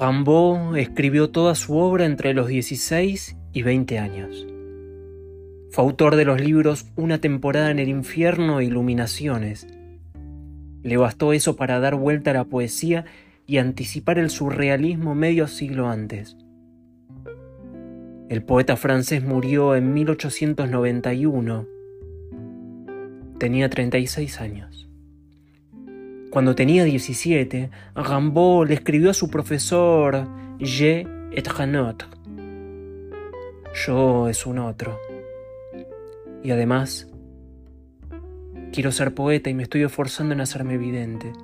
Rimbaud escribió toda su obra entre los 16 y 20 años. Fue autor de los libros Una temporada en el infierno e Iluminaciones. Le bastó eso para dar vuelta a la poesía y anticipar el surrealismo medio siglo antes. El poeta francés murió en 1891. Tenía 36 años. Cuando tenía 17, Rimbaud le escribió a su profesor Je et un autre. Yo es un otro. Y además, quiero ser poeta y me estoy esforzando en hacerme evidente.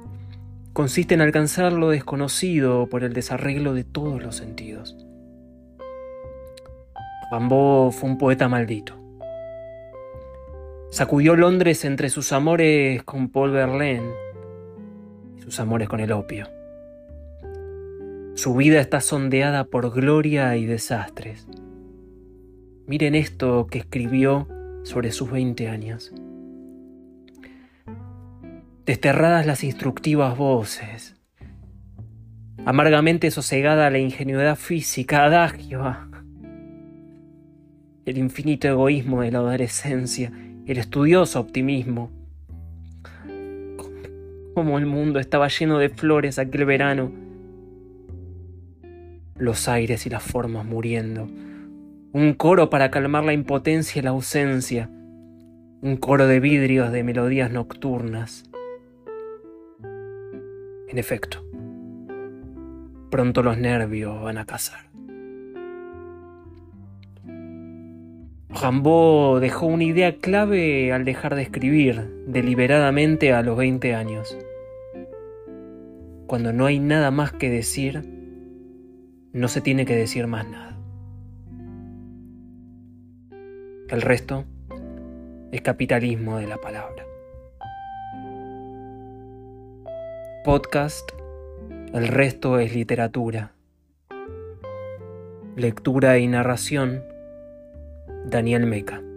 Consiste en alcanzar lo desconocido por el desarreglo de todos los sentidos. Rimbaud fue un poeta maldito. Sacudió Londres entre sus amores con Paul Verlaine sus amores con el opio. Su vida está sondeada por gloria y desastres. Miren esto que escribió sobre sus 20 años. Desterradas las instructivas voces, amargamente sosegada la ingenuidad física, adagio, el infinito egoísmo de la adolescencia, el estudioso optimismo. Como el mundo estaba lleno de flores aquel verano, los aires y las formas muriendo, un coro para calmar la impotencia y la ausencia, un coro de vidrios de melodías nocturnas. En efecto, pronto los nervios van a cazar. Rimbaud dejó una idea clave al dejar de escribir deliberadamente a los 20 años. Cuando no hay nada más que decir, no se tiene que decir más nada. El resto es capitalismo de la palabra. Podcast, el resto es literatura. Lectura y narración Daniel Meca.